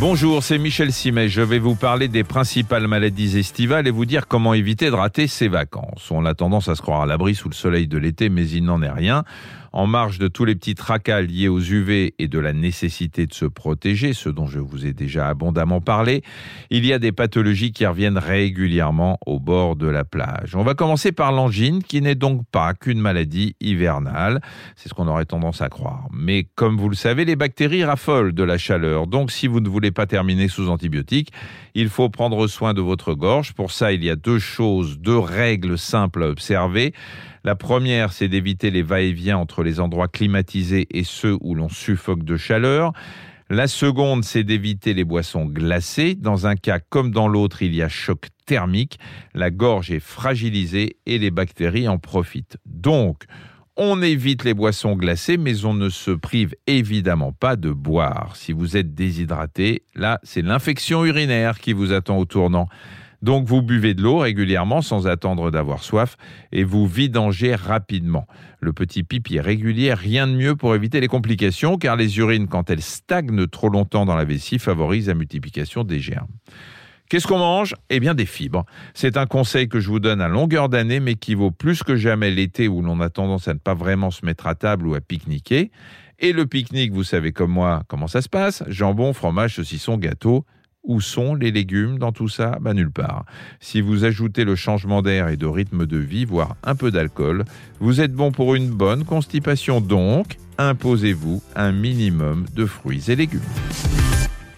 Bonjour, c'est Michel Simet. Je vais vous parler des principales maladies estivales et vous dire comment éviter de rater ses vacances. On a tendance à se croire à l'abri sous le soleil de l'été, mais il n'en est rien. En marge de tous les petits tracas liés aux UV et de la nécessité de se protéger, ce dont je vous ai déjà abondamment parlé, il y a des pathologies qui reviennent régulièrement au bord de la plage. On va commencer par l'angine, qui n'est donc pas qu'une maladie hivernale. C'est ce qu'on aurait tendance à croire. Mais comme vous le savez, les bactéries raffolent de la chaleur. Donc si vous ne voulez pas terminer sous antibiotiques, il faut prendre soin de votre gorge. Pour ça, il y a deux choses, deux règles simples à observer. La première, c'est d'éviter les va-et-vient entre les endroits climatisés et ceux où l'on suffoque de chaleur. La seconde, c'est d'éviter les boissons glacées. Dans un cas comme dans l'autre, il y a choc thermique. La gorge est fragilisée et les bactéries en profitent. Donc, on évite les boissons glacées, mais on ne se prive évidemment pas de boire. Si vous êtes déshydraté, là, c'est l'infection urinaire qui vous attend au tournant. Donc vous buvez de l'eau régulièrement sans attendre d'avoir soif et vous vidangez rapidement. Le petit pipi est régulier, rien de mieux pour éviter les complications car les urines, quand elles stagnent trop longtemps dans la vessie, favorisent la multiplication des germes. Qu'est-ce qu'on mange? Eh bien des fibres. C'est un conseil que je vous donne à longueur d'année, mais qui vaut plus que jamais l'été où l'on a tendance à ne pas vraiment se mettre à table ou à pique-niquer. Et le pique-nique, vous savez comme moi comment ça se passe? Jambon, fromage, saucisson, gâteau. Où sont les légumes dans tout ça? Ben, Nulle part. Si vous ajoutez le changement d'air et de rythme de vie, voire un peu d'alcool, vous êtes bon pour une bonne constipation. Donc, imposez-vous un minimum de fruits et légumes.